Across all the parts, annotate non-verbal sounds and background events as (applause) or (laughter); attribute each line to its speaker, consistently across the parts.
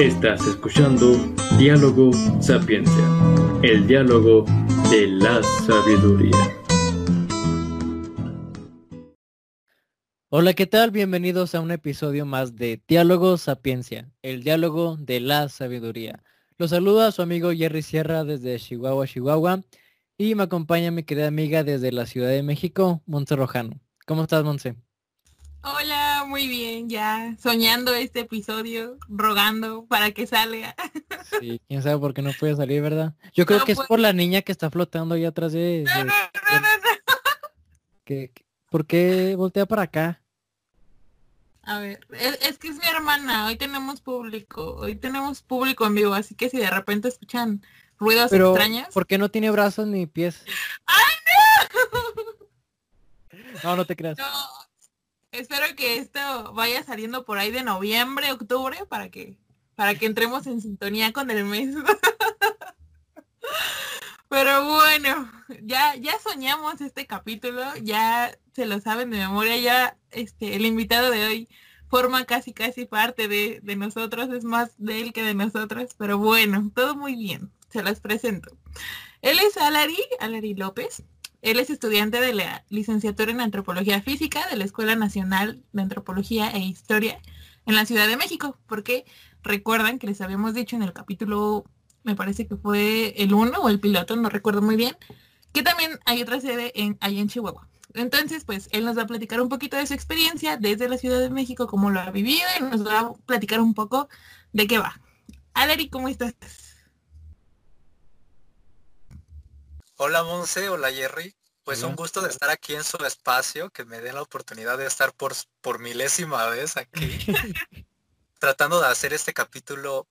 Speaker 1: Estás escuchando Diálogo Sapiencia, el diálogo de la sabiduría.
Speaker 2: Hola, ¿qué tal? Bienvenidos a un episodio más de Diálogo Sapiencia, el diálogo de la sabiduría. Los saluda su amigo Jerry Sierra desde Chihuahua, Chihuahua, y me acompaña mi querida amiga desde la Ciudad de México, Monse Rojano. ¿Cómo estás, Monse?
Speaker 3: Hola, muy bien, ya soñando este episodio, rogando para que salga.
Speaker 2: Sí, quién sabe por qué no puede salir, ¿verdad? Yo creo que es por la niña que está flotando ahí atrás de...
Speaker 3: No, no, no, no,
Speaker 2: que, ¿Por qué voltea para acá?
Speaker 3: A ver, es, es, que es mi hermana, hoy tenemos público, hoy tenemos público en vivo, así que si de repente escuchan ruidos
Speaker 2: Pero,
Speaker 3: extraños.
Speaker 2: ¿por qué no tiene brazos ni pies?
Speaker 3: ¡Ay, no!
Speaker 2: No, no te creas.
Speaker 3: No, espero que esto vaya saliendo por ahí de noviembre, octubre, para que, para que entremos en sintonía con el mes. (laughs) Pero bueno, ya, ya soñamos este capítulo, ya se lo saben de memoria, ya este, el invitado de hoy forma casi casi parte de, de nosotros, es más de él que de nosotros, pero bueno, todo muy bien, se los presento. Él es Alari, Alari López, él es estudiante de la licenciatura en Antropología Física de la Escuela Nacional de Antropología e Historia en la Ciudad de México, porque recuerdan que les habíamos dicho en el capítulo me parece que fue el uno o el piloto, no recuerdo muy bien, que también hay otra sede en, ahí en Chihuahua. Entonces, pues él nos va a platicar un poquito de su experiencia desde la Ciudad de México, cómo lo ha vivido y nos va a platicar un poco de qué va. Aleri, ¿cómo estás?
Speaker 4: Hola Monse, hola Jerry. Pues un gusto de estar aquí en su espacio, que me den la oportunidad de estar por, por milésima vez aquí, (laughs) tratando de hacer este capítulo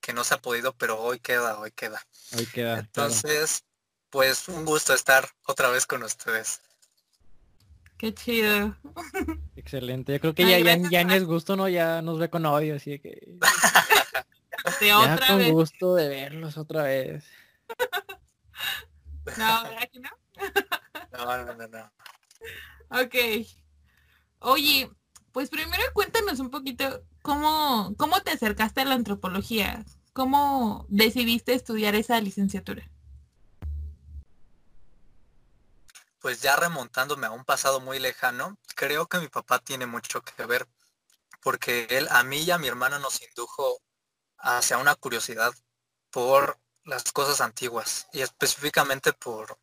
Speaker 4: que no se ha podido, pero hoy queda, hoy queda.
Speaker 2: Hoy queda.
Speaker 4: Entonces, pues un gusto estar otra vez con ustedes.
Speaker 3: Qué chido.
Speaker 2: Excelente. Yo creo que Ay, ya, ya, ya, ni es gusto, ¿no? Ya nos ve con odio, así que. (laughs)
Speaker 3: de
Speaker 2: ya
Speaker 3: otra
Speaker 2: con
Speaker 3: vez.
Speaker 2: gusto de verlos otra vez.
Speaker 3: No, ¿verdad que no?
Speaker 4: no, no, no, no.
Speaker 3: Ok. Oye, pues primero cuéntanos un poquito cómo, cómo te acercaste a la antropología. ¿Cómo decidiste estudiar esa licenciatura?
Speaker 4: Pues ya remontándome a un pasado muy lejano, creo que mi papá tiene mucho que ver, porque él a mí y a mi hermana nos indujo hacia una curiosidad por las cosas antiguas y específicamente por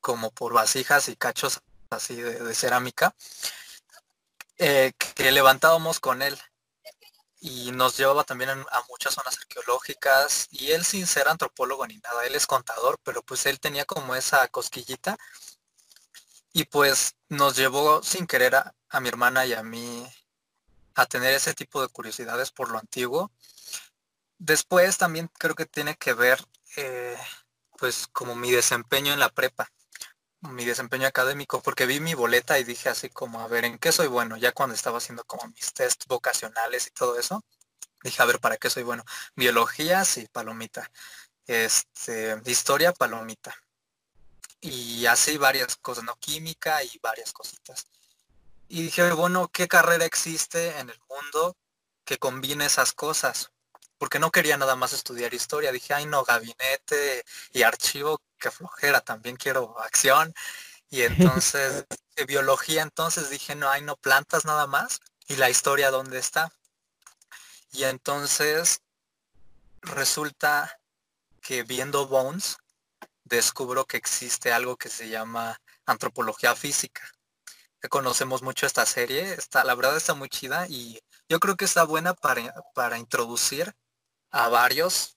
Speaker 4: como por vasijas y cachos así de, cerámica eh, que levantábamos con él y nos llevaba también a muchas zonas arqueológicas y él sin ser antropólogo ni nada, él es contador, pero pues él tenía como esa cosquillita y pues nos llevó sin querer a, a mi hermana y a mí a tener ese tipo de curiosidades por lo antiguo. Después también creo que tiene que ver eh, pues como mi desempeño en la prepa, mi desempeño académico, porque vi mi boleta y dije así como, a ver, ¿en qué soy bueno? Ya cuando estaba haciendo como mis test vocacionales y todo eso, dije, a ver, ¿para qué soy bueno? Biología, sí, palomita. Este, historia, palomita. Y así varias cosas, ¿no? Química y varias cositas. Y dije, bueno, ¿qué carrera existe en el mundo que combine esas cosas? Porque no quería nada más estudiar historia. Dije, ay no, gabinete y archivo, que flojera, también quiero acción. Y (laughs) entonces, de biología, entonces dije, no, hay no plantas nada más. Y la historia, ¿dónde está? Y entonces resulta que viendo Bones, descubro que existe algo que se llama antropología física. Que conocemos mucho esta serie, está, la verdad está muy chida y yo creo que está buena para, para introducir a varios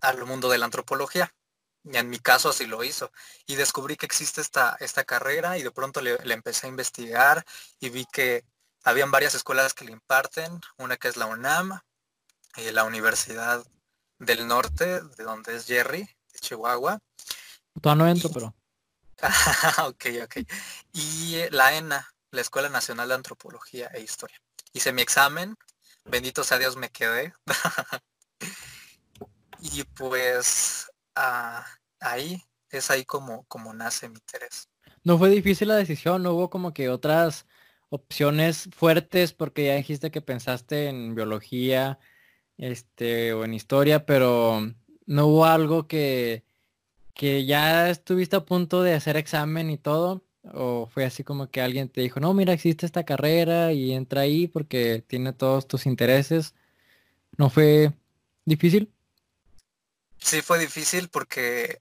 Speaker 4: al mundo de la antropología. Y en mi caso así lo hizo. Y descubrí que existe esta, esta carrera y de pronto le, le, empecé a investigar y vi que habían varias escuelas que le imparten. Una que es la UNAM, y la Universidad del Norte, de donde es Jerry, de Chihuahua.
Speaker 2: Todavía no entro, pero. (laughs)
Speaker 4: ok, ok. Y la ENA, la Escuela Nacional de Antropología e Historia. Hice mi examen, bendito sea Dios me quedé. (laughs) y pues uh, ahí es ahí como, como nace mi interés.
Speaker 2: No fue difícil la decisión, no hubo como que otras opciones fuertes porque ya dijiste que pensaste en biología este, o en historia, pero no hubo algo que, que ya estuviste a punto de hacer examen y todo, o fue así como que alguien te dijo, no, mira, existe esta carrera y entra ahí porque tiene todos tus intereses. ¿No fue difícil?
Speaker 4: Sí, fue difícil porque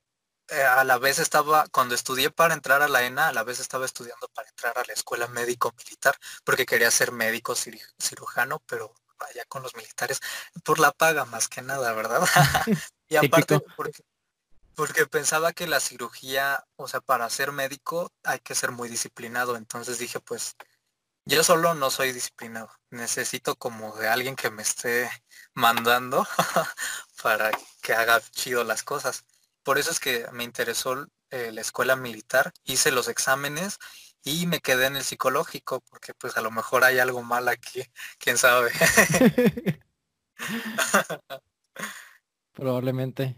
Speaker 4: eh, a la vez estaba, cuando estudié para entrar a la ENA, a la vez estaba estudiando para entrar a la escuela médico militar, porque quería ser médico cirujano, pero vaya con los militares, por la paga más que nada, ¿verdad? (laughs) y aparte, porque, porque pensaba que la cirugía, o sea, para ser médico hay que ser muy disciplinado, entonces dije, pues, yo solo no soy disciplinado, necesito como de alguien que me esté mandando (laughs) para que haga chido las cosas. Por eso es que me interesó eh, la escuela militar, hice los exámenes y me quedé en el psicológico, porque pues a lo mejor hay algo mal aquí, (laughs) quién sabe. (laughs)
Speaker 2: Probablemente.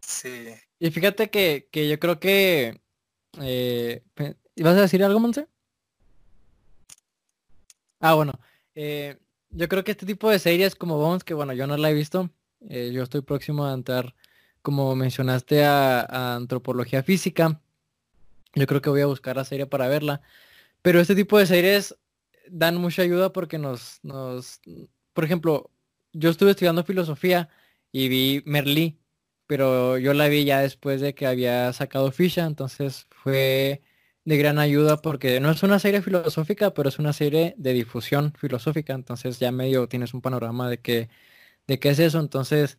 Speaker 4: Sí.
Speaker 2: Y fíjate que, yo creo que... Eh, ¿Ibas a decir algo, Monse? Ah, bueno. Eh, yo creo que este tipo de series como Bones, que bueno, yo no la he visto, eh, yo estoy próximo a entrar, como mencionaste, a, antropología física. Yo creo que voy a buscar la serie para verla. Pero este tipo de series dan mucha ayuda porque nos, nos, por ejemplo, yo estuve estudiando filosofía y vi Merlí, pero yo la vi ya después de que había sacado ficha, entonces fue de gran ayuda porque no es una serie filosófica, pero es una serie de difusión filosófica, entonces ya medio tienes un panorama de que de qué es eso. Entonces,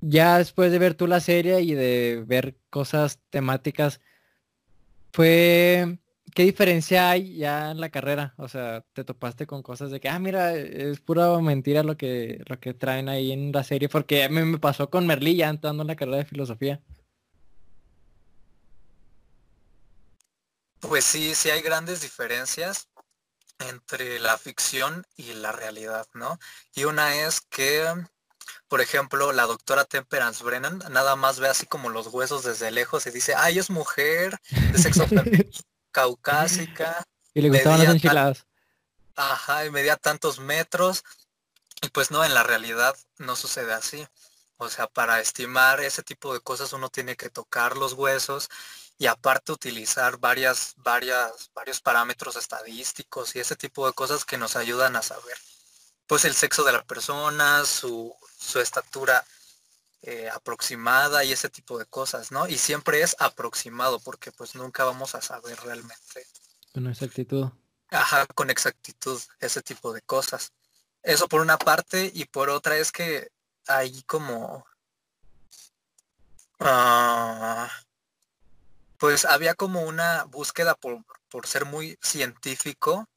Speaker 2: ya después de ver tú la serie y de ver cosas temáticas, fue ¿qué diferencia hay ya en la carrera? O sea, te topaste con cosas de que, ah, mira, es pura mentira lo que, lo que traen ahí en la serie, porque a mí me pasó con Merlí ya entrando en la carrera de filosofía.
Speaker 4: Pues sí, sí hay grandes diferencias entre la ficción y la realidad, ¿no? Y una es que, por ejemplo, la doctora Temperance Brennan nada más ve así como los huesos desde lejos y dice, ay, es mujer, de sexo (laughs) caucásica.
Speaker 2: Y le gustaban las enchiladas.
Speaker 4: Ajá, y medía tantos metros. Y pues no, en la realidad no sucede así. O sea, para estimar ese tipo de cosas uno tiene que tocar los huesos y aparte utilizar varias, varias, varios parámetros estadísticos y ese tipo de cosas que nos ayudan a saber pues el sexo de la persona, su, su estatura eh, aproximada y ese tipo de cosas, ¿no? Y siempre es aproximado porque pues nunca vamos a saber realmente.
Speaker 2: Con exactitud.
Speaker 4: Ajá, con exactitud, ese tipo de cosas. Eso por una parte y por otra es que hay como... Ah, pues había como una búsqueda por, ser muy científico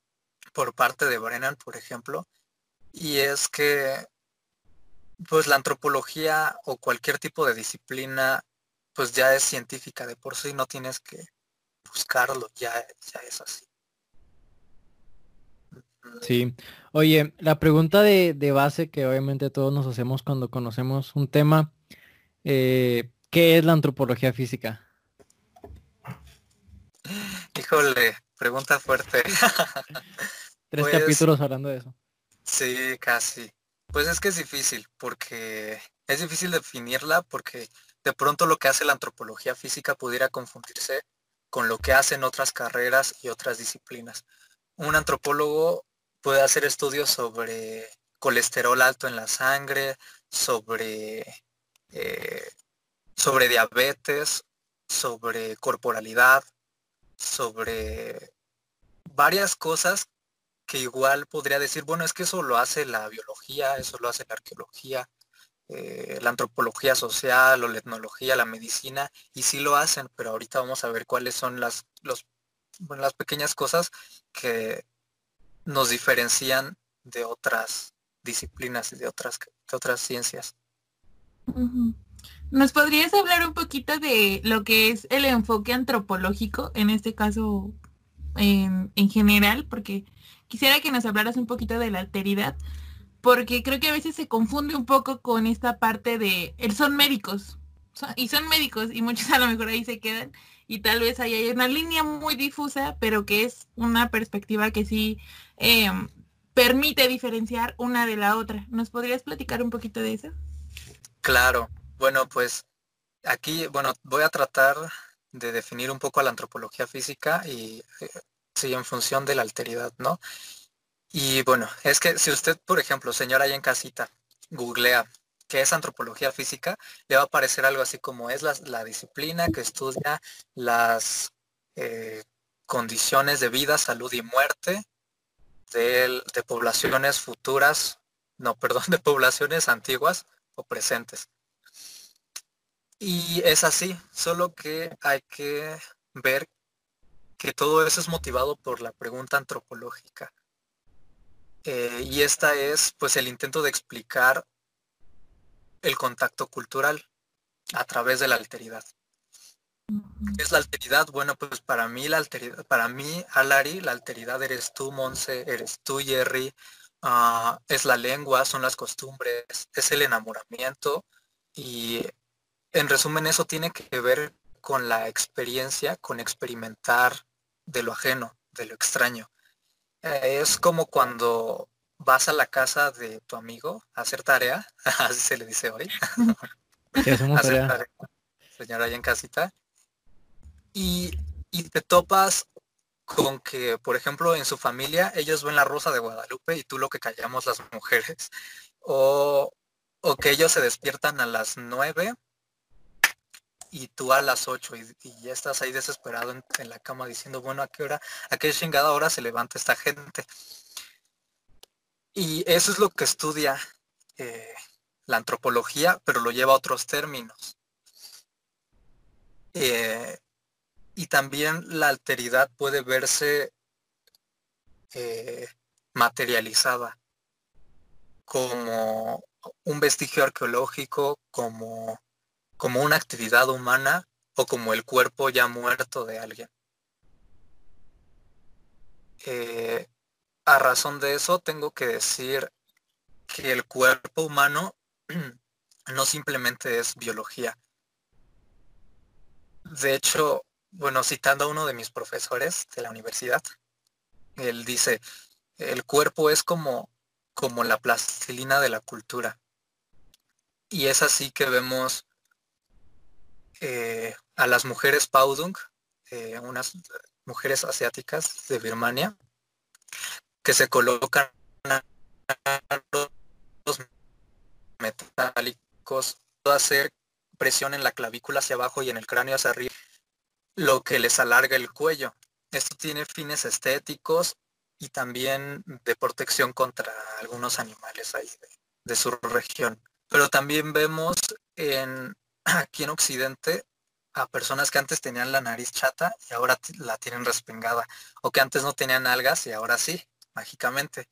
Speaker 4: por parte de Brennan, por ejemplo, y es que pues la antropología o cualquier tipo de disciplina pues ya es científica de por sí, no tienes que buscarlo, ya, ya es así.
Speaker 2: Sí. Oye, la pregunta de, base que obviamente todos nos hacemos cuando conocemos un tema, eh, ¿qué es la antropología física?
Speaker 4: Híjole, pregunta fuerte. (laughs)
Speaker 2: Tres pues capítulos hablando de eso.
Speaker 4: Sí, casi. Pues es que es difícil, porque es difícil definirla porque de pronto lo que hace la antropología física pudiera confundirse con lo que hacen otras carreras y otras disciplinas. Un antropólogo puede hacer estudios sobre colesterol alto en la sangre, sobre, eh, sobre diabetes, sobre corporalidad, sobre varias cosas que igual podría decir, bueno, es que eso lo hace la biología, eso lo hace la arqueología, eh, la antropología social o la etnología, la medicina, y sí lo hacen, pero ahorita vamos a ver cuáles son las, los, las pequeñas cosas que nos diferencian de otras disciplinas y de otras, de otras ciencias.
Speaker 3: ¿Nos podrías hablar un poquito de lo que es el enfoque antropológico, en este caso en, general? Porque quisiera que nos hablaras un poquito de la alteridad, porque creo que a veces se confunde un poco con esta parte de, son médicos, y son médicos, y muchos a lo mejor ahí se quedan, y tal vez ahí hay una línea muy difusa, pero que es una perspectiva que sí em, permite diferenciar una de la otra. ¿Nos podrías platicar un poquito de eso?
Speaker 4: Claro, bueno, pues aquí, bueno, voy a tratar de definir un poco a la antropología física y eh, sí, en función de la alteridad, ¿no? Y bueno, es que si usted, por ejemplo, señora ahí en casita, googlea qué es antropología física, le va a aparecer algo así como es la, disciplina que estudia las eh, condiciones de vida, salud y muerte de, de poblaciones futuras, no, (laughs) perdón, de poblaciones antiguas o presentes. Y es así, solo que hay que ver que todo eso es motivado por la pregunta antropológica. Eh, y esta es pues el intento de explicar el contacto cultural a través de la alteridad. ¿Qué es la alteridad? Bueno, pues para mí la alteridad, para mí, Alari, la alteridad eres tú, Monse, eres tú, Jerry, ah, es la lengua, son las costumbres, es el enamoramiento y en resumen eso tiene que ver con la experiencia, con experimentar de lo ajeno, de lo extraño. Eh, es como cuando vas a la casa de tu amigo a hacer tarea, (laughs) así se le dice hoy. (laughs) (laughs) señora ahí en casita. Y, te topas con que, por ejemplo, en su familia ellos ven la rosa de Guadalupe y tú lo que callamos las mujeres. O, o que ellos se despiertan a las nueve y tú a las 8 y, ya estás ahí desesperado en, la cama diciendo, bueno, ¿a qué hora, a qué chingada hora se levanta esta gente? Y eso es lo que estudia eh, la antropología, pero lo lleva a otros términos. Eh, y también la alteridad puede verse eh, materializada como un vestigio arqueológico, como como una actividad humana o como el cuerpo ya muerto de alguien. Eh, a razón de eso tengo que decir que el cuerpo humano (clears throat) no simplemente es biología. De hecho, bueno, citando a uno de mis profesores de la universidad, él dice, el cuerpo es como, como la plastilina de la cultura. Y es así que vemos eh, a las mujeres Paudung, eh, unas mujeres asiáticas de Birmania, que se colocan los metálicos, hacer presión en la clavícula hacia abajo y en el cráneo hacia arriba, lo que les alarga el cuello. Esto tiene fines estéticos y también de protección contra algunos animales ahí de su región. Pero también vemos en aquí en Occidente a personas que antes tenían la nariz chata y ahora la tienen respingada, o que antes no tenían algas y ahora sí, mágicamente.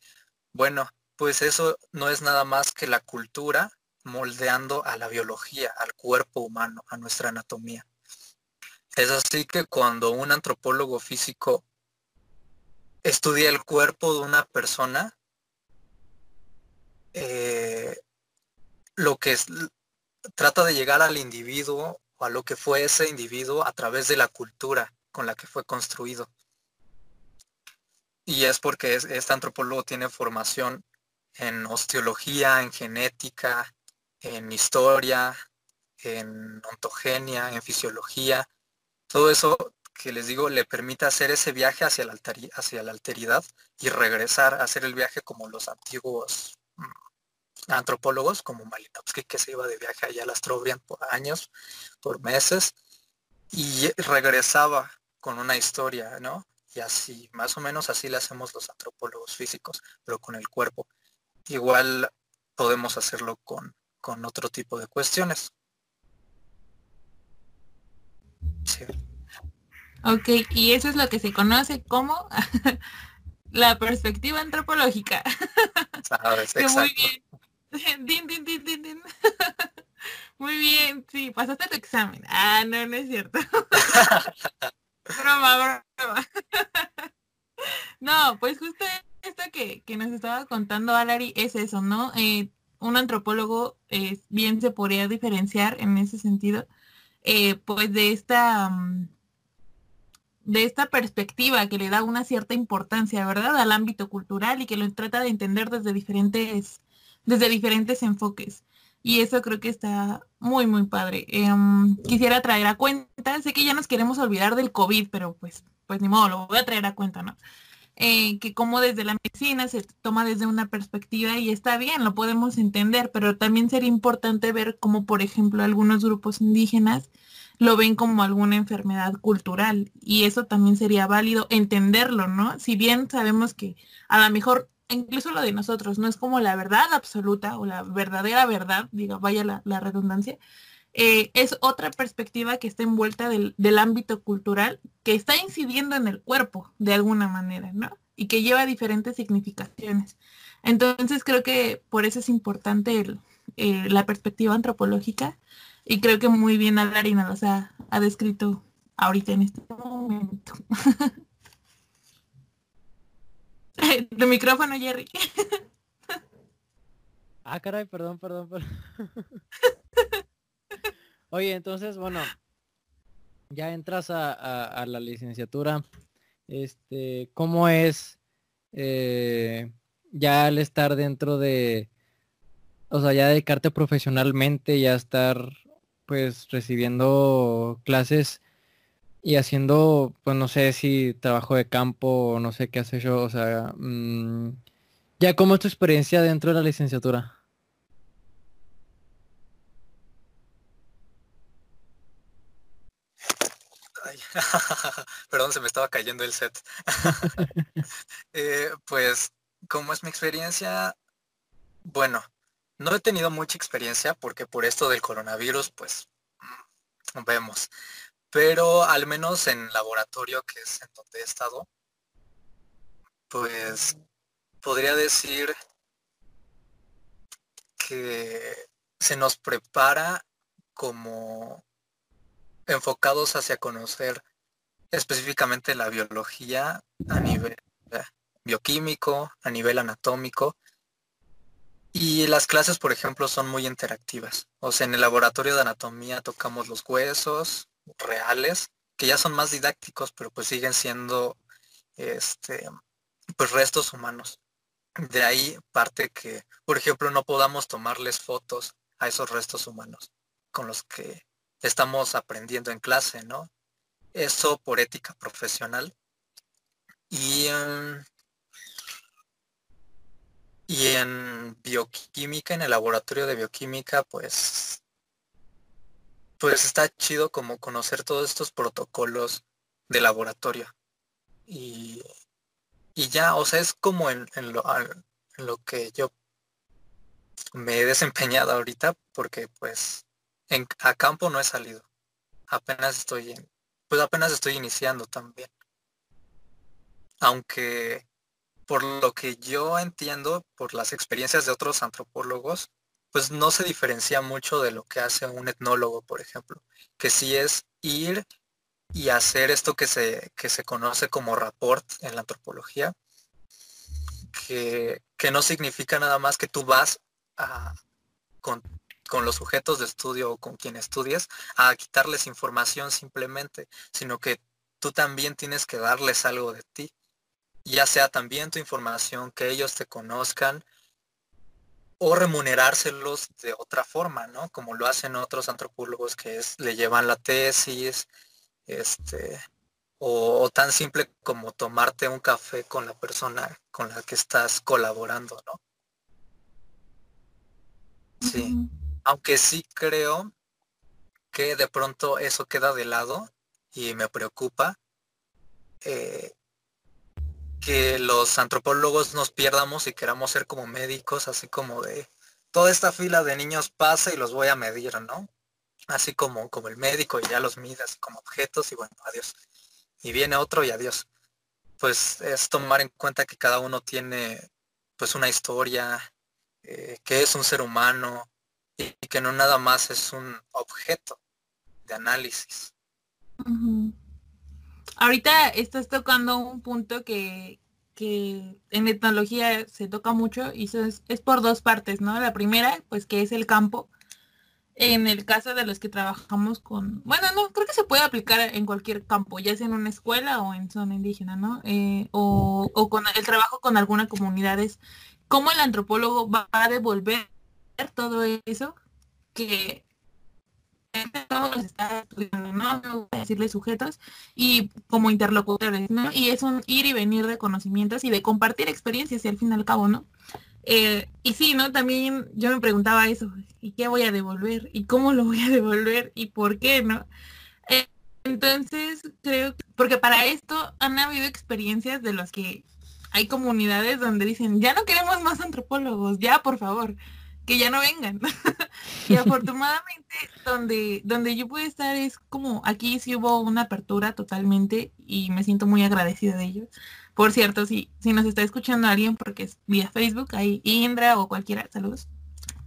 Speaker 4: Bueno, pues eso no es nada más que la cultura moldeando a la biología, al cuerpo humano, a nuestra anatomía. Es así que cuando un antropólogo físico estudia el cuerpo de una persona, eh, lo que es, trata de llegar al individuo o a lo que fue ese individuo a través de la cultura con la que fue construido. Y es porque este antropólogo tiene formación en osteología, en genética, en historia, en ontogenia, en fisiología. Todo eso que les digo le permite hacer ese viaje hacia la, hacia la alteridad y regresar a hacer el viaje como los antiguos antropólogos como Malinowski que se iba de viaje allá a las Trobriand por años, por meses, y regresaba con una historia, ¿no? Y así, más o menos así le hacemos los antropólogos físicos, pero con el cuerpo. Igual podemos hacerlo con, con otro tipo de cuestiones.
Speaker 3: Sí. Ok, y eso es lo que se conoce como (laughs) la perspectiva antropológica.
Speaker 4: Sabes. (laughs) (laughs)
Speaker 3: din, din, din, din, din. (laughs) Muy bien, sí, pasaste tu examen. Ah, no, no es cierto. (laughs) broma, broma. no, pues justo esto que, que, nos estaba contando Alari es eso, ¿no? Eh, un antropólogo eh, bien se podría diferenciar en ese sentido, eh, pues de esta, mm, de esta perspectiva que le da una cierta importancia, ¿verdad? Al ámbito cultural y que lo trata de entender desde diferentes, desde diferentes enfoques. Y eso creo que está muy, muy padre. Em, quisiera traer a cuenta, sé que ya nos queremos olvidar del COVID, pero pues, pues ni modo, lo voy a traer a cuenta, ¿no? Eh, que como desde la medicina se toma desde una perspectiva y está bien, lo podemos entender, pero también sería importante ver cómo, por ejemplo, algunos grupos indígenas lo ven como alguna enfermedad cultural y eso también sería válido entenderlo, ¿no? Si bien sabemos que a lo mejor incluso lo de nosotros no es como la verdad absoluta o la verdadera verdad, diga, vaya la, redundancia, eh, es otra perspectiva que está envuelta del, del, ámbito cultural que está incidiendo en el cuerpo de alguna manera, ¿no? Y que lleva diferentes significaciones. Entonces creo que por eso es importante eh, la perspectiva antropológica y creo que muy bien Alarina los ha, ha descrito ahorita en este momento. (laughs) (laughs) De micrófono, Jerry. (laughs)
Speaker 2: ah, caray, perdón, perdón, perdón. (laughs) Oye, entonces, bueno, ya entras a, la licenciatura. Este, ¿cómo es eh, ya al estar dentro de, o sea, ya dedicarte profesionalmente, ya estar pues recibiendo clases y haciendo, pues no sé si trabajo de campo o no sé qué hace yo, o sea, mm, ya cómo es tu experiencia dentro de la licenciatura. (laughs)
Speaker 4: Perdón, se me estaba cayendo el set. (laughs) Eh, pues, ¿cómo es mi experiencia? Bueno, no he tenido mucha experiencia porque por esto del coronavirus, pues, mm, vemos. Pero al menos en laboratorio, que es en donde he estado, pues podría decir que se nos prepara como enfocados hacia conocer específicamente la biología a nivel bioquímico, a nivel anatómico, y las clases, por ejemplo, son muy interactivas. O sea, en el laboratorio de anatomía tocamos los huesos reales, que ya son más didácticos, pero pues siguen siendo este pues restos humanos. De ahí parte que, por ejemplo, no podamos tomarles fotos a esos restos humanos con los que estamos aprendiendo en clase, ¿no? Eso por ética profesional. Y em, y en bioquímica, en el laboratorio de bioquímica, pues, pues está chido como conocer todos estos protocolos de laboratorio. Y, y ya, o sea, es como en, lo, en lo que yo me he desempeñado ahorita, porque pues en, a campo no he salido. Apenas estoy en, pues apenas estoy iniciando también. Aunque por lo que yo entiendo, por las experiencias de otros antropólogos, pues no se diferencia mucho de lo que hace un etnólogo, por ejemplo, que sí es ir y hacer esto que se, que se conoce como rapport en la antropología, que, no significa nada más que tú vas con, con los sujetos de estudio o con quien estudies a quitarles información simplemente, sino que tú también tienes que darles algo de ti ya sea también tu información, que ellos te conozcan o remunerárselos de otra forma, ¿no? Como lo hacen otros antropólogos que es, le llevan la tesis, este, o, tan simple como tomarte un café con la persona con la que estás colaborando, ¿no? Sí, aunque sí creo que de pronto eso queda de lado y me preocupa. Eh, que los antropólogos nos pierdamos y queramos ser como médicos, así como de toda esta fila de niños pasa y los voy a medir, ¿no? Así como, como el médico y ya los midas como objetos y bueno, adiós. Y viene otro y adiós. Pues es tomar en cuenta que cada uno tiene pues una historia, eh, que es un ser humano y, que no nada más es un objeto de análisis
Speaker 3: ahorita estás tocando un punto que, en etnología se toca mucho y eso es, por dos partes, ¿no? La primera, pues que es el campo. en el caso de los que trabajamos con, bueno, no, creo que se puede aplicar en cualquier campo, ya sea en una escuela o en zona indígena, ¿no? Eh, o, o, con el trabajo con alguna comunidad es cómo el antropólogo va a devolver todo eso que está estudiando, ¿no? decirle sujetos y como interlocutores, ¿no? Y es un ir y venir de conocimientos y de compartir experiencias y al fin y al cabo, ¿no? Eh, y sí, ¿no? También yo me preguntaba eso, ¿y qué voy a devolver? ¿Y cómo lo voy a devolver? ¿Y por qué, no? Eh, entonces, creo, porque para esto han habido experiencias de los que hay comunidades donde dicen, ya no queremos más antropólogos, ya, por favor, que ya no vengan. (laughs) y afortunadamente, donde, donde yo pude estar es como, aquí sí hubo una apertura totalmente y me siento muy agradecida de ellos por cierto, si, si nos está escuchando alguien porque es vía Facebook, ahí Indra o cualquiera, saludos.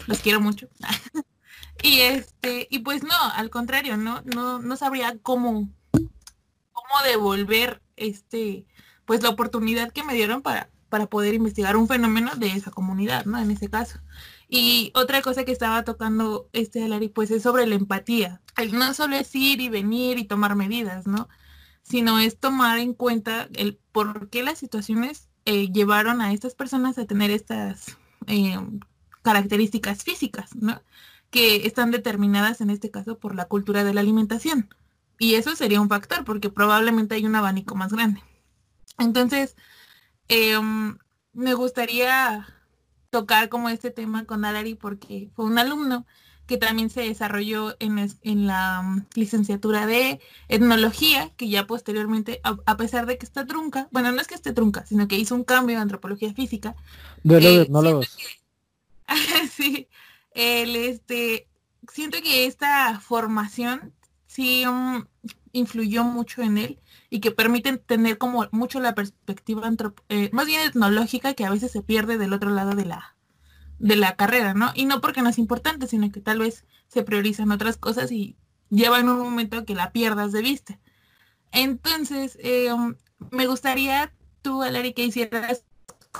Speaker 3: Los quiero mucho. (laughs) y este, y pues no, al contrario, no, no, no sabría cómo, cómo devolver este, pues la oportunidad que me dieron para, para poder investigar un fenómeno de esa comunidad, ¿no? En ese caso. Y otra cosa que estaba tocando este Alari, pues es sobre la empatía. No solo es ir y venir y tomar medidas, ¿no? sino es tomar en cuenta el por qué las situaciones eh, llevaron a estas personas a tener estas eh, características físicas, ¿no? Que están determinadas en este caso por la cultura de la alimentación. Y eso sería un factor, porque probablemente hay un abanico más grande. Entonces, em, me gustaría tocar como este tema con Alari porque fue un alumno que también se desarrolló en, la mm, licenciatura de etnología, que ya posteriormente, a, pesar de que está trunca, bueno, no es que esté trunca, sino que hizo un cambio en antropología física.
Speaker 2: De eh, etnólogos. (laughs)
Speaker 3: sí, el, este, siento que esta formación sí mm, influyó mucho en él y que permite tener como mucho la perspectiva eh, más bien etnológica que a veces se pierde del otro lado de la, de la carrera, ¿no? Y no porque no es importante, sino que tal vez se priorizan otras cosas y lleva en un momento que la pierdas de vista. Entonces, eh, um, me gustaría tú, Alari, que hicieras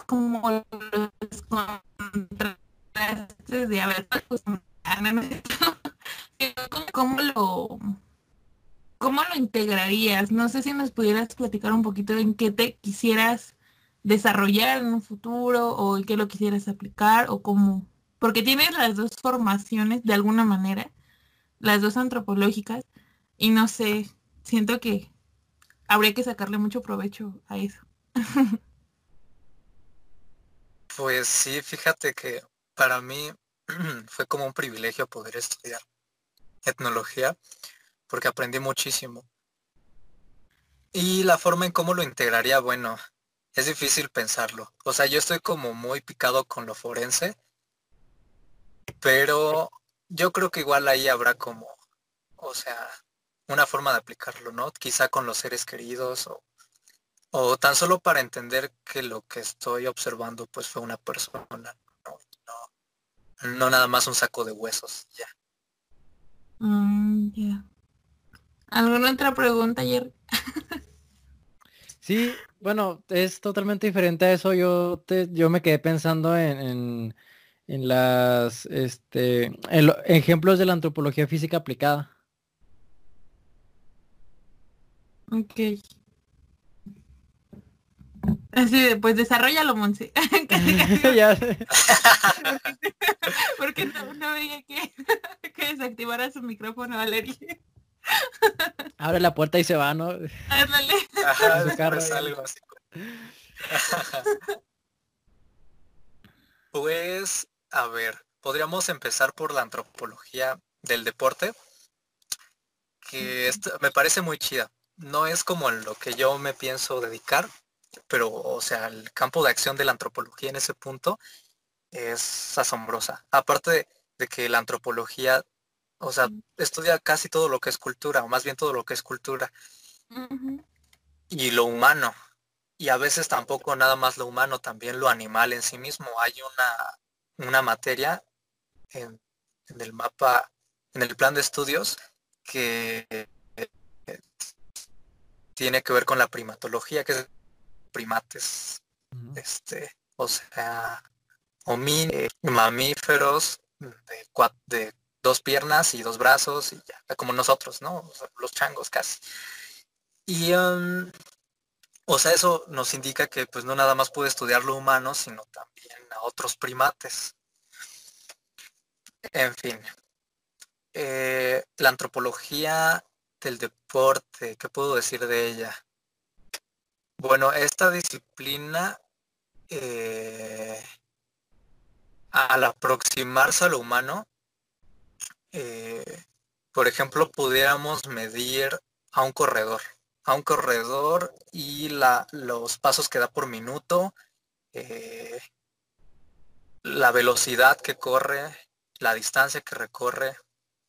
Speaker 3: como los contrastes de, a ver, pues, (laughs) ¿cómo lo, ¿cómo lo integrarías? No sé si nos pudieras platicar un poquito en qué te quisieras desarrollar en un futuro o en qué lo quisieras aplicar o cómo, porque tienes las dos formaciones de alguna manera, las dos antropológicas y no sé, siento que habría que sacarle mucho provecho a eso. (laughs)
Speaker 4: Pues sí, fíjate que para mí (clears throat) fue como un privilegio poder estudiar etnología porque aprendí muchísimo. Y la forma en cómo lo integraría, bueno, es difícil pensarlo. O sea, yo estoy como muy picado con lo forense, pero yo creo que igual ahí habrá como, o sea, una forma de aplicarlo, ¿no? Quizá con los seres queridos o, o tan solo para entender que lo que estoy observando pues fue una persona, no, nada más un saco de huesos, ya.
Speaker 3: Mm, ya. ¿Alguna otra pregunta ayer?
Speaker 2: sí, bueno, es totalmente diferente a eso. Yo te, yo me quedé pensando en, en, las este ejemplos de la antropología física aplicada.
Speaker 3: Ok. Así pues desarrollalo, Monse. (laughs) (laughs) ya (laughs) Porque no, no veía que, que desactivara su micrófono, Valeria.
Speaker 2: Abre la puerta y se va, ¿no?
Speaker 4: pues, a ver, podríamos empezar por la antropología del deporte, que me parece muy chida. No es como lo que yo me pienso dedicar, pero, o sea, el campo de acción de la antropología en ese punto es asombrosa. Aparte de que la antropología o sea, estudia casi todo lo que es cultura, o más bien todo lo que es cultura. Y lo humano. Y a veces tampoco nada más lo humano, también lo animal en sí mismo. Hay una, una materia en, el mapa, en el plan de estudios, que tiene que ver con la primatología, que es primates. Este, o sea, mamíferos de, de dos piernas y dos brazos y ya, como nosotros, ¿no? los changos casi. Y, um, o sea, eso nos indica que pues no nada más puede estudiar lo humano, sino también a otros primates. En fin, eh, la antropología del deporte, ¿qué puedo decir de ella? Bueno, esta disciplina, eh, al aproximarse a lo humano, eh, por ejemplo, pudiéramos medir a un corredor, a un corredor y la, los pasos que da por minuto, la velocidad que corre, la distancia que recorre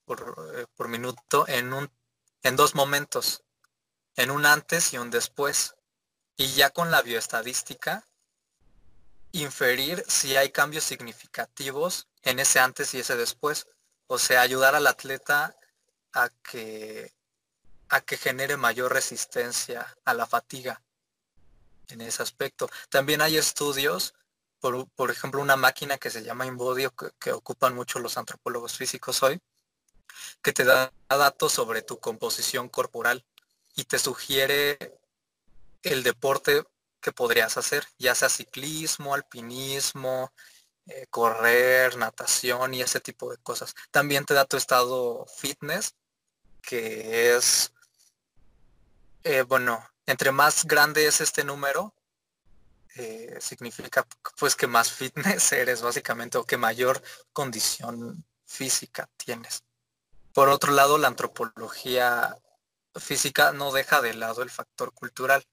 Speaker 4: por, por minuto en un en dos momentos, en un antes y un después. Y ya con la bioestadística, inferir si hay cambios significativos en ese antes y ese después. O sea, ayudar al atleta a que, a que genere mayor resistencia a la fatiga en ese aspecto. También hay estudios, por, por ejemplo, una máquina que se llama Inbodio, que, que ocupan mucho los antropólogos físicos hoy, que te da datos sobre tu composición corporal y te sugiere el deporte que podrías hacer, ya sea ciclismo, alpinismo, eh, correr, natación y ese tipo de cosas. También te da tu estado fitness, que es, eh, bueno, entre más grande es este número, eh, significa pues que más (laughs) fitness eres básicamente o que mayor condición física tienes. Por otro lado, la antropología física no deja de lado el factor cultural.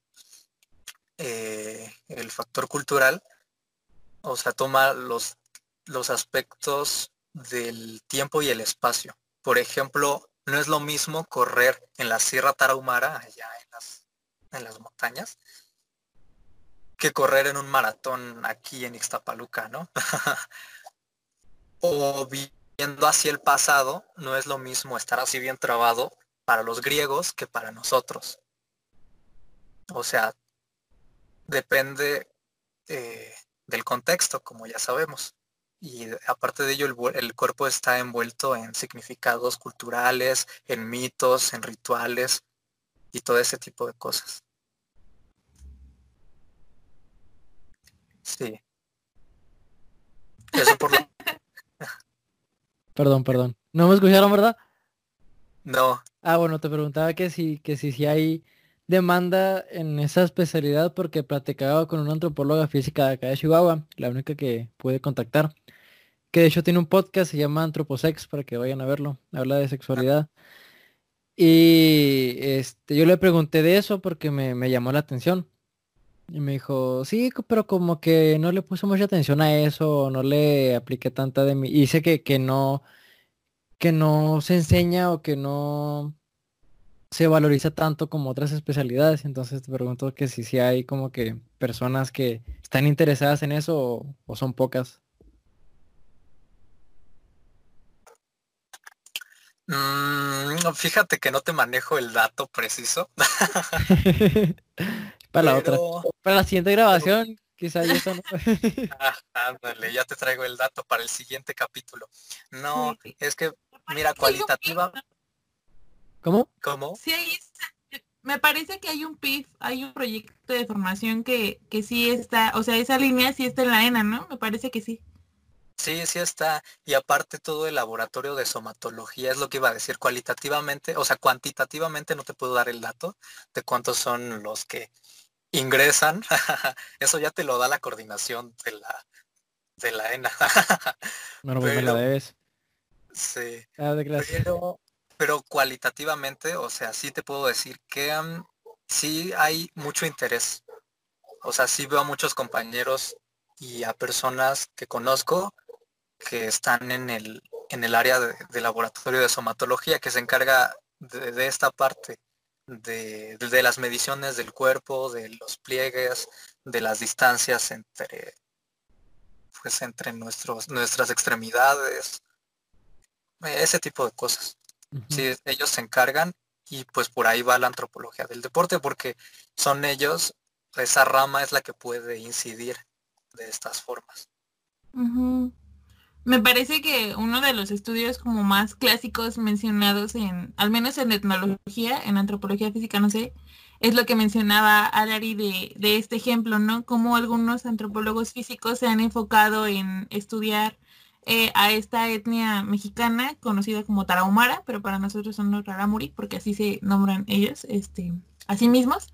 Speaker 4: El factor cultural, o sea, toma los, los aspectos del tiempo y el espacio. Por ejemplo, no es lo mismo correr en la Sierra Tarahumara, allá en las, en las montañas, que correr en un maratón aquí en Ixtapaluca, ¿no? (laughs) o viendo hacia el pasado, no es lo mismo estar así bien trabado para los griegos que para nosotros. O sea, depende eh, del contexto, como ya sabemos. Y aparte de ello, el, el, cuerpo está envuelto en significados culturales, en mitos, en rituales y todo ese tipo de cosas. Sí. Eso por lo (laughs)
Speaker 2: Perdón, perdón. ¿No me escucharon, verdad?
Speaker 4: No.
Speaker 2: Ah, bueno, te preguntaba que si, que si, si hay demanda en esa especialidad porque platicaba con una antropóloga física de acá de Chihuahua, la única que pude contactar, que de hecho tiene un podcast, se llama Antroposex, para que vayan a verlo, habla de sexualidad. Y este, yo le pregunté de eso porque me, me llamó la atención. Y me dijo, sí, pero como que no le puse mucha atención a eso, no le apliqué tanta de mí. Y dice que, que no, que no se enseña o que no se valoriza tanto como otras especialidades. Entonces te pregunto que si, si hay como que personas que están interesadas en eso o, son pocas.
Speaker 4: Mm, fíjate que no te manejo el dato preciso. (laughs) (laughs)
Speaker 2: Para la otra. Para la siguiente grabación, quizá ya eso no. (laughs)
Speaker 4: ah, ándale, ya te traigo el dato para el siguiente capítulo. No, es que, mira, cualitativa.
Speaker 2: ¿Cómo?
Speaker 4: ¿Cómo?
Speaker 3: Sí, me parece que hay un PIF, hay un proyecto de formación que, que sí está, o sea, esa línea sí está en la ENA, ¿no? Me parece que sí.
Speaker 4: Sí, sí está. Y aparte todo el laboratorio de somatología es lo que iba a decir cualitativamente, o sea, cuantitativamente no te puedo dar el dato de cuántos son los que ingresan. (laughs) Eso ya te lo da la coordinación de la de la ENA. (laughs)
Speaker 2: no, pues la debes.
Speaker 4: Sí.
Speaker 2: Ah,
Speaker 4: pero, pero, cualitativamente, o sea, sí te puedo decir que sí hay mucho interés. O sea, sí veo a muchos compañeros y a personas que conozco que están en el, en el área de, laboratorio de somatología que se encarga de, esta parte, de, de, las mediciones del cuerpo, de los pliegues, de las distancias entre, pues, entre nuestros, nuestras extremidades, ese tipo de cosas. Ellos se encargan y pues por ahí va la antropología del deporte porque son ellos, esa rama es la que puede incidir de estas formas.
Speaker 3: Me parece que uno de los estudios como más clásicos mencionados en, al menos en etnología, en antropología física, no sé, es lo que mencionaba Alari de, de este ejemplo, ¿no? Como algunos antropólogos físicos se han enfocado en estudiar eh, a esta etnia mexicana conocida como Tarahumara, pero para nosotros son los Raramuri, porque así se nombran ellos, este, a sí mismos.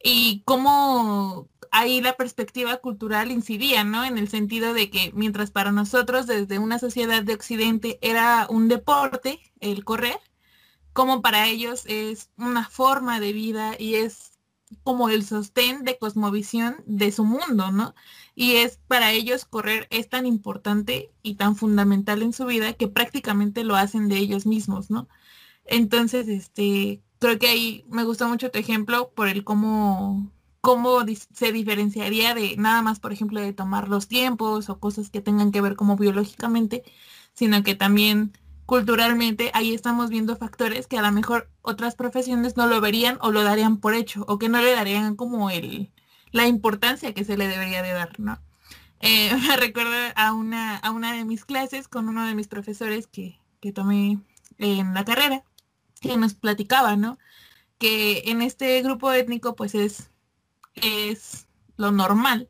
Speaker 3: Y cómo ahí la perspectiva cultural incidía, ¿no? En el sentido de que mientras para nosotros desde una sociedad de Occidente era un deporte el correr, como para ellos es una forma de vida y es como el sostén de cosmovisión de su mundo, ¿no? Y es para ellos correr es tan importante y tan fundamental en su vida que prácticamente lo hacen de ellos mismos, ¿no? Entonces, este, creo que ahí me gustó mucho tu ejemplo por el cómo, cómo se diferenciaría de nada más, por ejemplo, de tomar los tiempos o cosas que tengan que ver como biológicamente, sino que también culturalmente ahí estamos viendo factores que a lo mejor otras profesiones no lo verían o lo darían por hecho o que no le darían como el la importancia que se le debería de dar, ¿no? Eh, (laughs) me recuerdo a una, a una de mis clases con uno de mis profesores que, que tomé en la carrera, que nos platicaba, ¿no? Que en este grupo étnico pues es, es lo normal,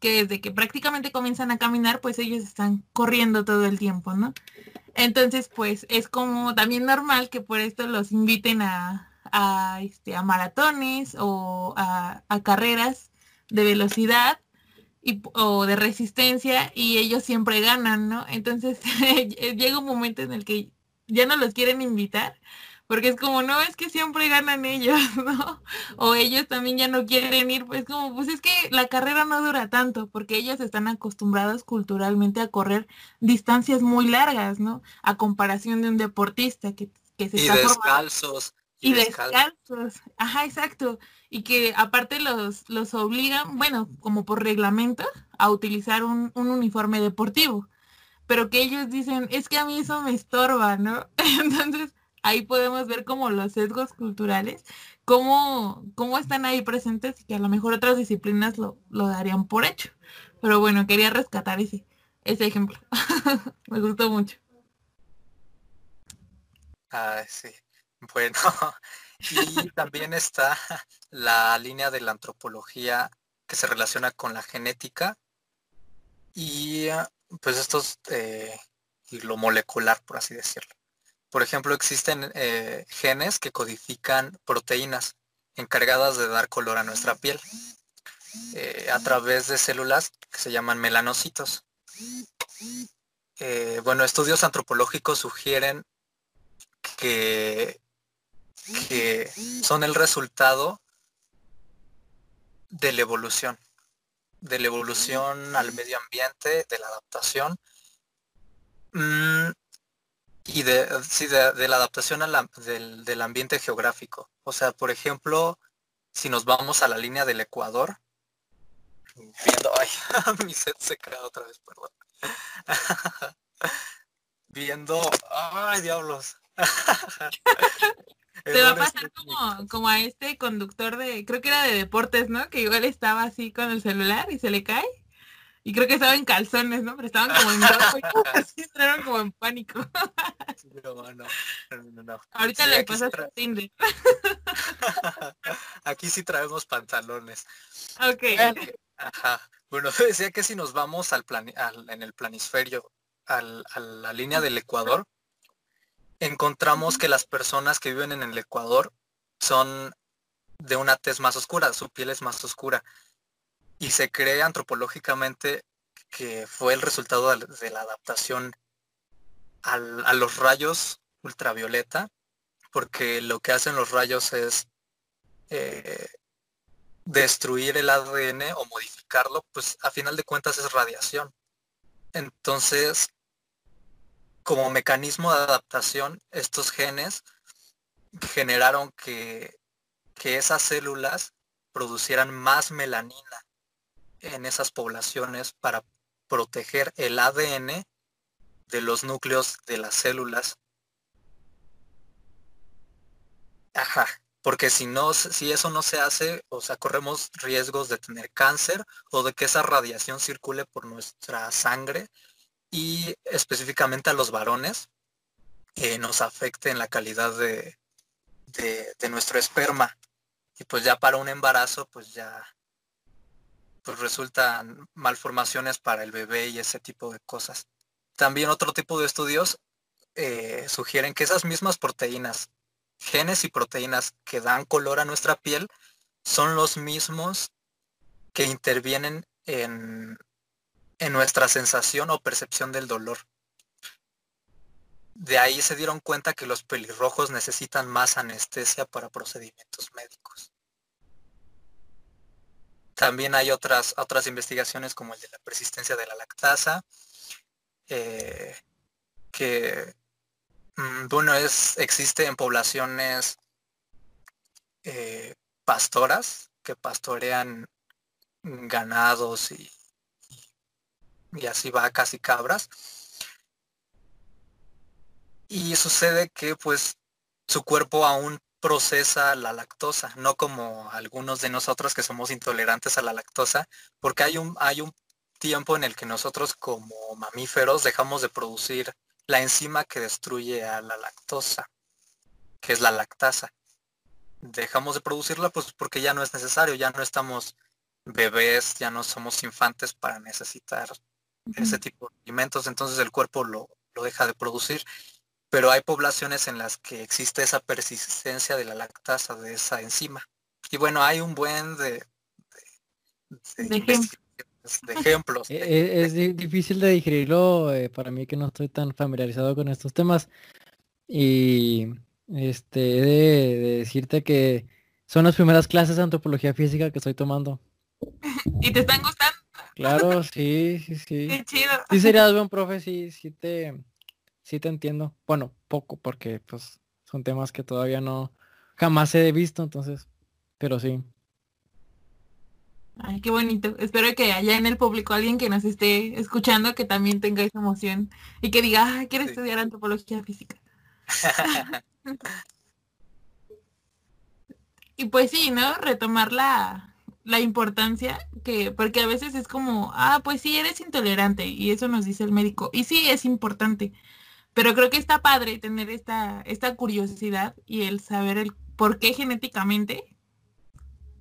Speaker 3: que desde que prácticamente comienzan a caminar pues ellos están corriendo todo el tiempo, ¿no? Entonces, pues es como también normal que por esto los inviten a, a, este, a maratones o a, carreras de velocidad y, o de resistencia y ellos siempre ganan, ¿no? Entonces (laughs) llega un momento en el que ya no los quieren invitar porque es como, no, es que siempre ganan ellos, (laughs) ¿no? O ellos también ya no quieren ir, pues como, pues es que la carrera no dura tanto, porque ellos están acostumbrados culturalmente a correr distancias muy largas, ¿no? A comparación de un deportista que, que se
Speaker 4: y
Speaker 3: está
Speaker 4: descalzos.
Speaker 3: Y, descalzos. Ajá, exacto. Y que aparte los, los obligan, bueno, como por reglamento, a utilizar un, un uniforme deportivo. Pero que ellos dicen, es que a mí eso me estorba, ¿no? (laughs) Entonces, ahí podemos ver como los sesgos culturales, cómo, cómo están ahí presentes y que a lo mejor otras disciplinas lo, lo darían por hecho. Pero bueno, quería rescatar ese, ese ejemplo. (laughs) Me gustó mucho.
Speaker 4: Ah, sí. Bueno, (laughs) y también está (laughs) la línea de la antropología que se relaciona con la genética y pues estos eh, y lo molecular, por así decirlo. Por ejemplo, existen eh, genes que codifican proteínas encargadas de dar color a nuestra piel eh, a través de células que se llaman melanocitos. Eh, bueno, estudios antropológicos sugieren que, que son el resultado de la evolución, de la evolución al medio ambiente, de la adaptación. Mm, y de, sí, de, la adaptación del, ambiente geográfico. O sea, por ejemplo, si nos vamos a la línea del Ecuador, viendo, ay, (laughs) mi set se cae otra vez, perdón. (laughs) viendo, ay, diablos. (laughs)
Speaker 3: Te va a pasar como, como a este conductor de, creo que era de deportes, ¿no? Que igual estaba así con el celular y se le cae. Y creo que estaba en calzones, ¿no? Pero estaban como en (laughs) rojo y (laughs) así entraron como en pánico.
Speaker 4: no, no, no, no.
Speaker 3: Ahorita le pasas tra... Tinder. (laughs)
Speaker 4: aquí sí traemos pantalones.
Speaker 3: Ok.
Speaker 4: Ajá. Bueno, decía que si nos vamos al, plan, al en el planisferio, al, a la línea del Ecuador, encontramos que las personas que viven en el Ecuador son de una tez más oscura, su piel es más oscura y se cree antropológicamente que fue el resultado de la adaptación al, a los rayos ultravioleta, porque lo que hacen los rayos es eh, destruir el ADN o modificarlo, pues a final de cuentas es radiación. Entonces, como mecanismo de adaptación, estos genes generaron que, que esas células producieran más melanina en esas poblaciones para proteger el ADN de los núcleos de las células. Ajá, porque si no, si eso no se hace, o sea, corremos riesgos de tener cáncer o de que esa radiación circule por nuestra sangre y específicamente a los varones, eh, nos afecte en la calidad de, de, nuestro esperma. Y pues ya para un embarazo, pues ya pues resultan malformaciones para el bebé y ese tipo de cosas. También otro tipo de estudios eh, sugieren que esas mismas proteínas, genes y proteínas que dan color a nuestra piel, son los mismos que intervienen en, en nuestra sensación o percepción del dolor. De ahí se dieron cuenta que los pelirrojos necesitan más anestesia para procedimientos médicos. También hay otras, otras investigaciones como el de la persistencia de la lactasa, eh, que mm, bueno, es, existe en poblaciones eh, pastoras que pastorean ganados y, y así vacas y cabras y sucede que pues su cuerpo aún procesa la lactosa, no como algunos de nosotros que somos intolerantes a la lactosa, porque hay un, hay un tiempo en el que nosotros como mamíferos dejamos de producir la enzima que destruye a la lactosa, que es la lactasa. Dejamos de producirla pues porque ya no es necesario, ya no estamos bebés, ya no somos infantes para necesitar ese tipo de alimentos, entonces el cuerpo lo, lo deja de producir pero hay poblaciones en las que existe esa persistencia de la lactasa, de esa enzima. Y bueno, hay un buen de, ejemplos.
Speaker 2: E, e, es, difícil de digerirlo eh, para mí que no estoy tan familiarizado con estos temas. Y este de, decirte que son las primeras clases de antropología física que estoy tomando. (laughs)
Speaker 3: ¿Y te están gustando?
Speaker 2: Claro, sí, sí, sí.
Speaker 3: Qué chido.
Speaker 2: Sí serías buen profe, sí, sí te sí te entiendo. Bueno, poco, porque pues son temas que todavía no jamás he visto, entonces, pero sí.
Speaker 3: Ay, qué bonito. Espero que haya en el público alguien que nos esté escuchando que también tenga esa emoción y que diga, ah, quiero estudiar antropología física. (laughs) (laughs) y pues sí, ¿no? Retomar la, la importancia que, porque a veces es como, ah, pues sí, eres intolerante y eso nos dice el médico. Y sí, es importante, pero creo que está padre tener esta, esta curiosidad y el saber el por qué genéticamente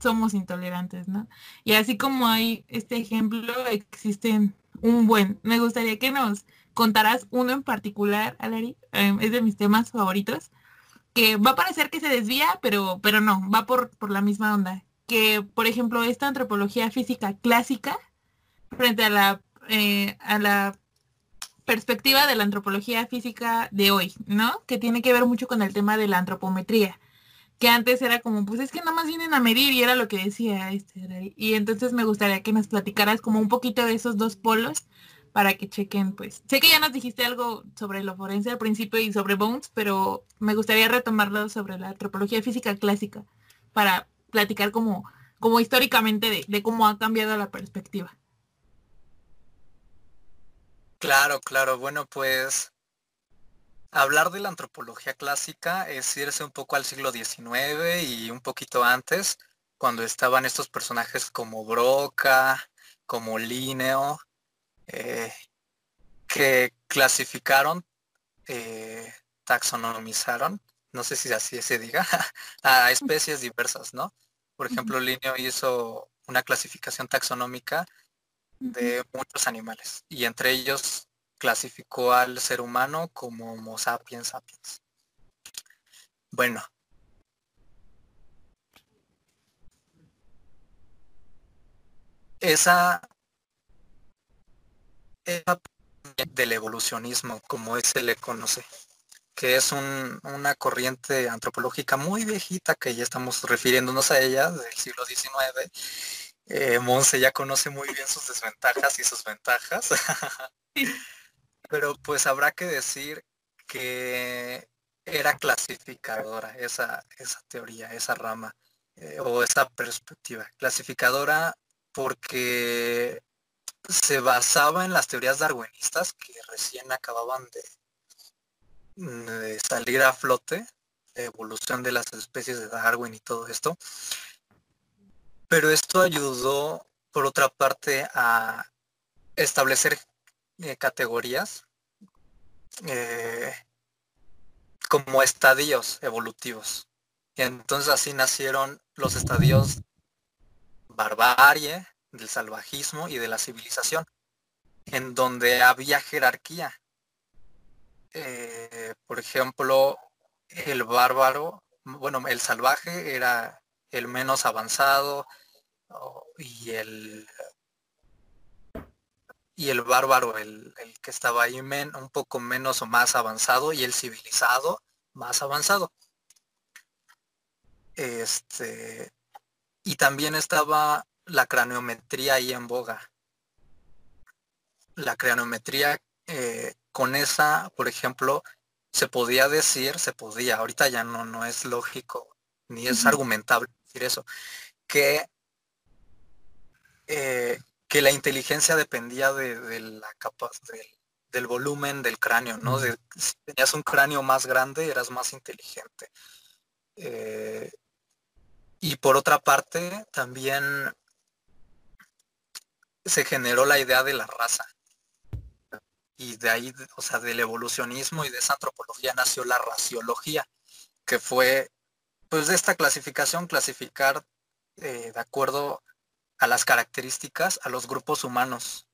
Speaker 3: somos intolerantes, ¿no? Y así como hay este ejemplo, existen un buen. Me gustaría que nos contaras uno en particular, Alari, em, es de mis temas favoritos, que va a parecer que se desvía, pero, pero no, va por, por la misma onda. Que, por ejemplo, esta antropología física clásica, frente a la, eh, a la perspectiva de la antropología física de hoy, ¿no? Que tiene que ver mucho con el tema de la antropometría, que antes era como, pues es que nada más vienen a medir y era lo que decía este. Y entonces me gustaría que nos platicaras como un poquito de esos dos polos para que chequen, pues. Sé que ya nos dijiste algo sobre lo forense al principio y sobre Bones, pero me gustaría retomarlo sobre la antropología física clásica para platicar como, como históricamente de cómo ha cambiado la perspectiva.
Speaker 4: Claro, claro. Bueno, pues hablar de la antropología clásica es irse un poco al siglo XIX y un poquito antes, cuando estaban estos personajes como Broca, como Linneo, eh, que clasificaron, eh, taxonomizaron, no sé si así se diga, (laughs) a especies diversas, ¿no? Por ejemplo, Linneo hizo una clasificación taxonómica de muchos animales y entre ellos clasificó al ser humano como Homo sapiens sapiens. Bueno. Esa, esa del evolucionismo, como se le conoce, que es una corriente antropológica muy viejita que ya estamos refiriéndonos a ella del siglo XIX eh, Monse ya conoce muy bien sus desventajas y sus ventajas. (laughs) (laughs) Pero pues habrá que decir que era clasificadora esa, esa teoría, esa rama eh, o esa perspectiva. Clasificadora porque se basaba en las teorías darwinistas que recién acababan de, de salir a flote, evolución de las especies de Darwin y todo esto. Pero esto ayudó, por otra parte, a establecer eh, categorías eh, como estadios evolutivos. Y entonces así nacieron los estadios barbarie, del salvajismo y de la civilización, en donde había jerarquía. Eh, por ejemplo, el bárbaro, bueno, el salvaje era el menos avanzado y el y el bárbaro, el, que estaba ahí un poco menos o más avanzado, y el civilizado más avanzado. Este, y también estaba la craniometría ahí en boga. La craniometría, eh, con esa, por ejemplo, se podía decir, se podía, ahorita ya no, no es lógico, ni es argumentable decir eso, que eh, que la inteligencia dependía de, la capa, del volumen del cráneo, ¿no? De, si tenías un cráneo más grande, eras más inteligente. Eh, y por otra parte, también se generó la idea de la raza. Y de ahí, o sea, del evolucionismo y de esa antropología nació la raciología, que fue, pues, de esta clasificación, clasificar eh, de acuerdo a las características, a los grupos humanos.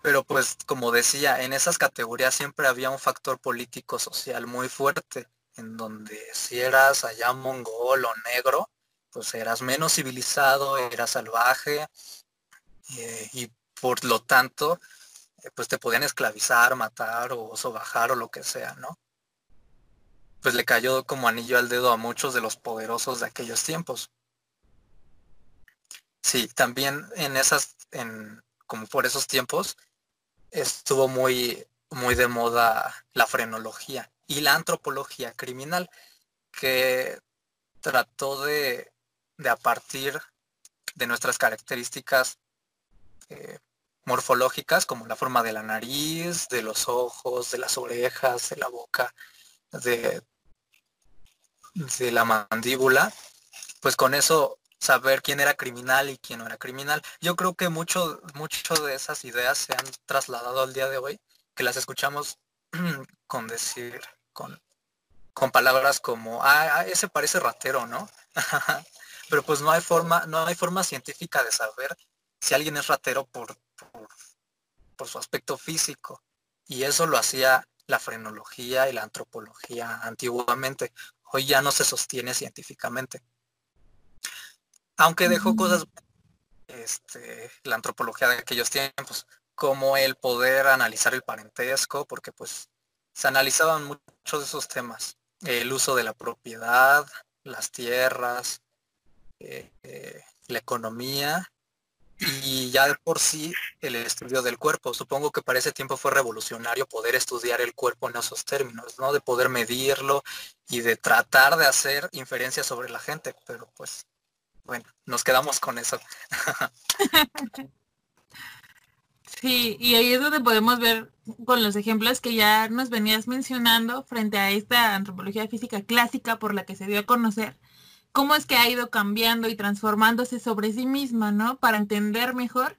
Speaker 4: Pero pues como decía, en esas categorías siempre había un factor político social muy fuerte, en donde si eras allá mongol o negro, pues eras menos civilizado, eras salvaje, eh, y por lo tanto, pues te podían esclavizar, matar o sobajar o lo que sea, ¿no? Pues le cayó como anillo al dedo a muchos de los poderosos de aquellos tiempos. Sí, también en esas, en, como por esos tiempos, estuvo muy, muy de moda la frenología y la antropología criminal, que trató de, de a partir de nuestras características eh, morfológicas, como la forma de la nariz, de los ojos, de las orejas, de la boca, de, de la mandíbula, pues con eso saber quién era criminal y quién no era criminal. Yo creo que mucho, mucho de esas ideas se han trasladado al día de hoy, que las escuchamos (clears throat) con decir, con, con palabras como, ah, ah ese parece ratero, ¿no? (laughs) Pero pues no hay forma, no hay forma científica de saber si alguien es ratero por, por, su aspecto físico. Y eso lo hacía la frenología y la antropología antiguamente. Hoy ya no se sostiene científicamente. Aunque dejó cosas, este, la antropología de aquellos tiempos, como el poder analizar el parentesco, porque pues se analizaban muchos de esos temas. El uso de la propiedad, las tierras, eh, eh, la economía y ya de por sí el estudio del cuerpo. Supongo que para ese tiempo fue revolucionario poder estudiar el cuerpo en esos términos, ¿no? De poder medirlo y de tratar de hacer inferencias sobre la gente, pero pues bueno, nos quedamos con eso.
Speaker 3: Sí, y ahí es donde podemos ver con los ejemplos que ya nos venías mencionando frente a esta antropología física clásica por la que se dio a conocer, cómo es que ha ido cambiando y transformándose sobre sí misma, ¿no? Para entender mejor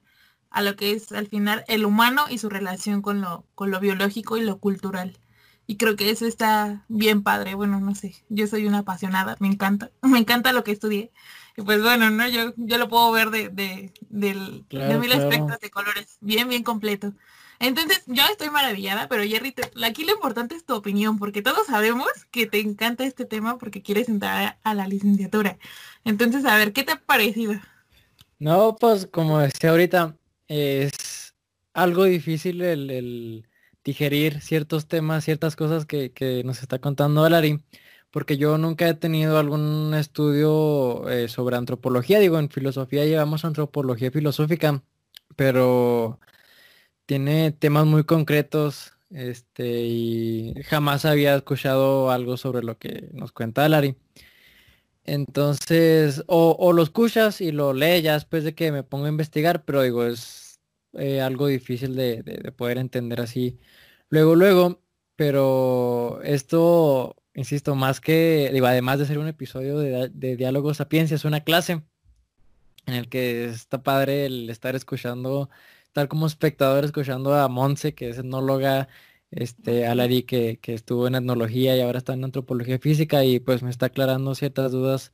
Speaker 3: a lo que es al final el humano y su relación con lo, con lo biológico y lo cultural. Y creo que eso está bien padre. Bueno, no sé, yo soy una apasionada, me encanta, (laughs) me encanta lo que estudié pues bueno, ¿no? Yo, yo lo puedo ver de, de, mil aspectos de colores, bien, bien completo. Entonces, yo estoy maravillada, pero Jerry, aquí lo importante es tu opinión, porque todos sabemos que te encanta este tema porque quieres entrar a la licenciatura. Entonces, a ver, ¿qué te ha parecido?
Speaker 2: No, pues como decía ahorita, es algo difícil el, digerir ciertos temas, ciertas cosas que, nos está contando Alari porque yo nunca he tenido algún estudio eh, sobre antropología. Digo, en filosofía llevamos antropología filosófica, pero tiene temas muy concretos este, y jamás había escuchado algo sobre lo que nos cuenta Lari. Entonces, o, lo escuchas y lo lees ya después de que me pongo a investigar, pero digo, es eh, algo difícil de, de poder entender así luego, luego. Pero esto insisto, más que, digo, además de ser un episodio de, de diálogo sapiencia, es una clase en el que está padre el estar escuchando estar como espectador escuchando a Monse, que es etnóloga, este, a Lari que, que estuvo en etnología y ahora está en antropología física y pues me está aclarando ciertas dudas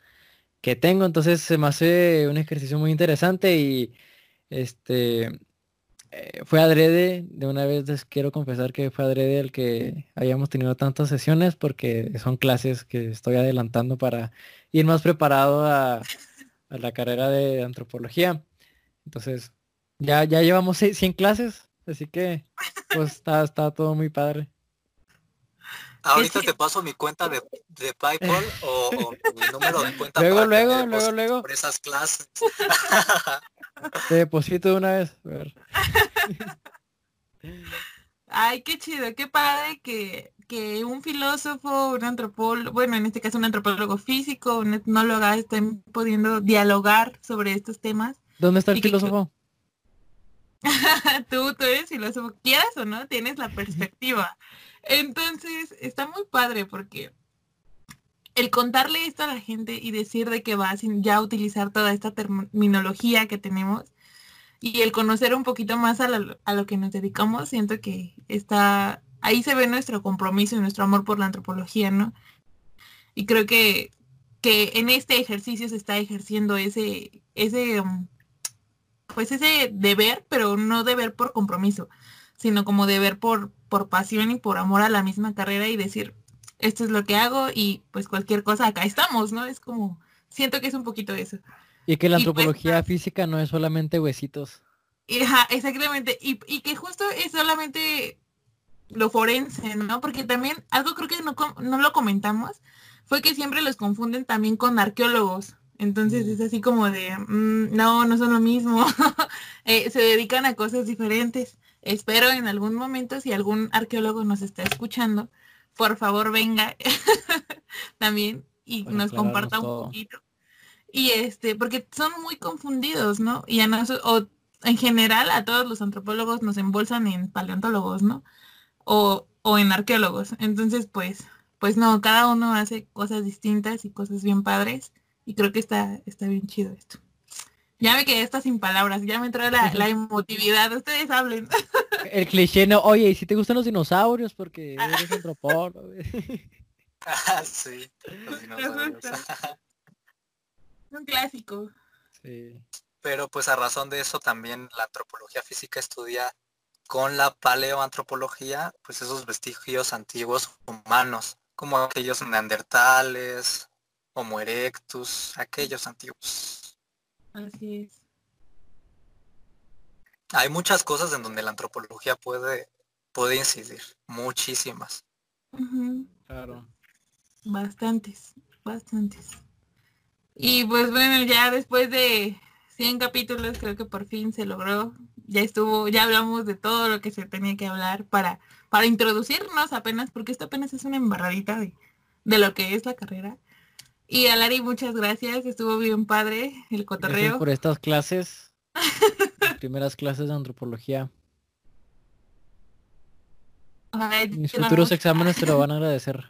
Speaker 2: que tengo. Entonces se me hace un ejercicio muy interesante y este eh, fue adrede, de una vez les quiero confesar que fue adrede el que hayamos tenido tantas sesiones porque son clases que estoy adelantando para ir más preparado a, a la carrera de antropología. Entonces, ya, ya llevamos 100 clases, así que pues está, está todo muy padre.
Speaker 4: Ahorita te paso mi cuenta de, de PayPal o, o, mi número de cuenta.
Speaker 2: Luego, luego, luego, luego.
Speaker 4: Por esas clases. (laughs)
Speaker 2: Te deposito de una vez. (laughs)
Speaker 3: Ay, qué chido, qué padre que, que un filósofo, un antropólogo, bueno, en este caso un antropólogo físico, un etnólogo estén pudiendo dialogar sobre estos temas.
Speaker 2: ¿Dónde está el filósofo? (laughs)
Speaker 3: tú, tú eres filósofo, quieras o no, tienes la perspectiva. Entonces, está muy padre porque el contarle esto a la gente y decir de que va sin ya utilizar toda esta terminología que tenemos y el conocer un poquito más a lo, a lo que nos dedicamos, siento que está, ahí se ve nuestro compromiso y nuestro amor por la antropología, ¿no? Y creo que, que en este ejercicio se está ejerciendo ese, ese, um, pues ese deber, pero no deber por compromiso, sino como deber por, por pasión y por amor a la misma carrera y decir, esto es lo que hago y pues cualquier cosa, acá estamos, ¿no? Es como, siento que es un poquito eso.
Speaker 2: Y que la pues, antropología física no es solamente huesitos.
Speaker 3: Ajá, exactamente. Y, y, que justo es solamente lo forense, ¿no? Porque también, algo creo que no, no lo comentamos, fue que siempre los confunden también con arqueólogos. Entonces es así como de, mmm, no, no son lo mismo. (laughs) eh, se dedican a cosas diferentes. Espero en algún momento, si algún arqueólogo nos está escuchando, por favor venga (laughs) también y nos comparta un poquito. Y este, porque son muy confundidos, ¿no? Y a nosotros, o en general a todos los antropólogos nos embolsan en paleontólogos, ¿no? O, o en arqueólogos. Entonces, pues, pues no, cada uno hace cosas distintas y cosas bien padres. Y creo que está, está bien chido esto. Ya me quedé hasta sin palabras, ya me entró la, la emotividad. Ustedes hablen. (laughs)
Speaker 2: El cliché no, oye, ¿y si te gustan los dinosaurios? Porque eres (laughs) antropólogo.
Speaker 4: ah, sí, los (laughs) dinosaurios.
Speaker 3: Un clásico.
Speaker 2: Sí.
Speaker 4: Pero pues a razón de eso también la antropología física estudia con la paleoantropología, pues esos vestigios antiguos humanos, como aquellos neandertales, Homo erectus, aquellos antiguos.
Speaker 3: Así es.
Speaker 4: Hay muchas cosas en donde la antropología puede, puede incidir, muchísimas.
Speaker 3: Uh -huh.
Speaker 2: Claro.
Speaker 3: Bastantes, bastantes. Y pues bueno, ya después de 100 capítulos creo que por fin se logró. Ya estuvo, ya hablamos de todo lo que se tenía que hablar para, para introducirnos apenas, porque esto apenas es una embarradita de, de lo que es la carrera. Y a Lari, muchas gracias, estuvo bien padre el cotorreo.
Speaker 2: Gracias por estas clases, (laughs) primeras clases de antropología.
Speaker 3: Ay,
Speaker 2: Mis futuros exámenes te lo van a (laughs) agradecer.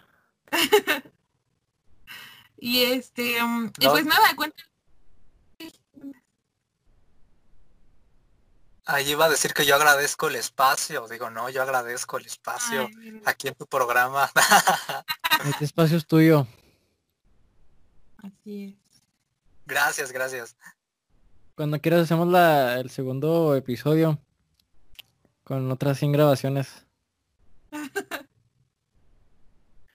Speaker 3: y este, um, y pues nada, cuenta.
Speaker 4: Ahí iba a decir que yo agradezco el espacio, digo, no, yo agradezco el espacio
Speaker 3: Ay,
Speaker 4: aquí en tu programa. (laughs)
Speaker 2: Este espacio es tuyo.
Speaker 3: Así es.
Speaker 4: gracias, gracias.
Speaker 2: Cuando quieras hacemos la, el segundo episodio con otras 100 grabaciones. (laughs)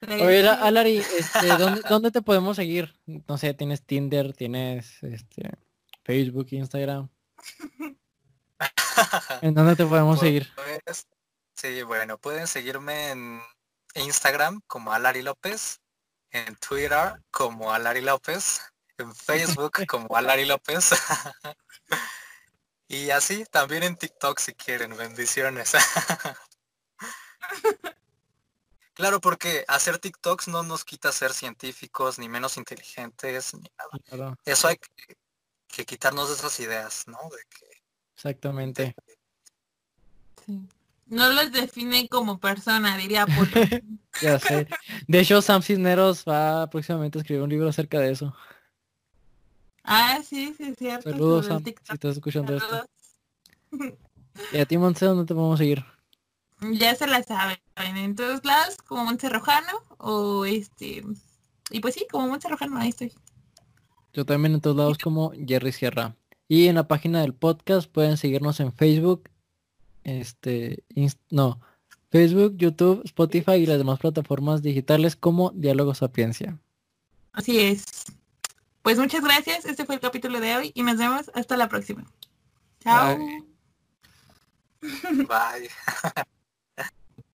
Speaker 2: Oye, la- Alari, este, ¿dónde, dónde te podemos seguir? No sé, tienes Tinder, tienes este Facebook, Instagram. (laughs) ¿En dónde te podemos seguir?
Speaker 4: Pues, sí, bueno, pueden seguirme en Instagram como Alari López, en Twitter como Alari López, en (laughs) Facebook como Alari López. (laughs) y así, también en TikTok si quieren, bendiciones. (laughs) claro, porque hacer TikToks no nos quita ser científicos, ni menos inteligentes, ni nada.
Speaker 2: Claro,
Speaker 4: Eso hay que, que quitarnos de esas ideas, ¿no? De que
Speaker 2: exactamente.
Speaker 3: Sí. No los define como persona, diría. (laughs)
Speaker 2: Ya sé. De hecho, Sam Cisneros va próximamente a escribir un libro acerca de eso.
Speaker 3: ah, sí, sí, es cierto.
Speaker 2: Saludos, Sam, si estás escuchando esto.
Speaker 3: Saludos.
Speaker 2: ¿Y a ti, Montse, dónde te podemos seguir?
Speaker 3: Ya se la saben, en todos lados, como Montse Rojano, o este... Y pues sí, como Montse Rojano, ahí estoy.
Speaker 2: Yo también en todos lados como Jerry Sierra. Y en la página del podcast pueden seguirnos en Facebook, este, no, Facebook, YouTube, Spotify y las demás plataformas digitales como Diálogo Sapiencia.
Speaker 3: Así es. Pues muchas gracias. Este fue el capítulo de hoy y nos vemos hasta la próxima. Chao.
Speaker 4: Bye. (laughs) (laughs)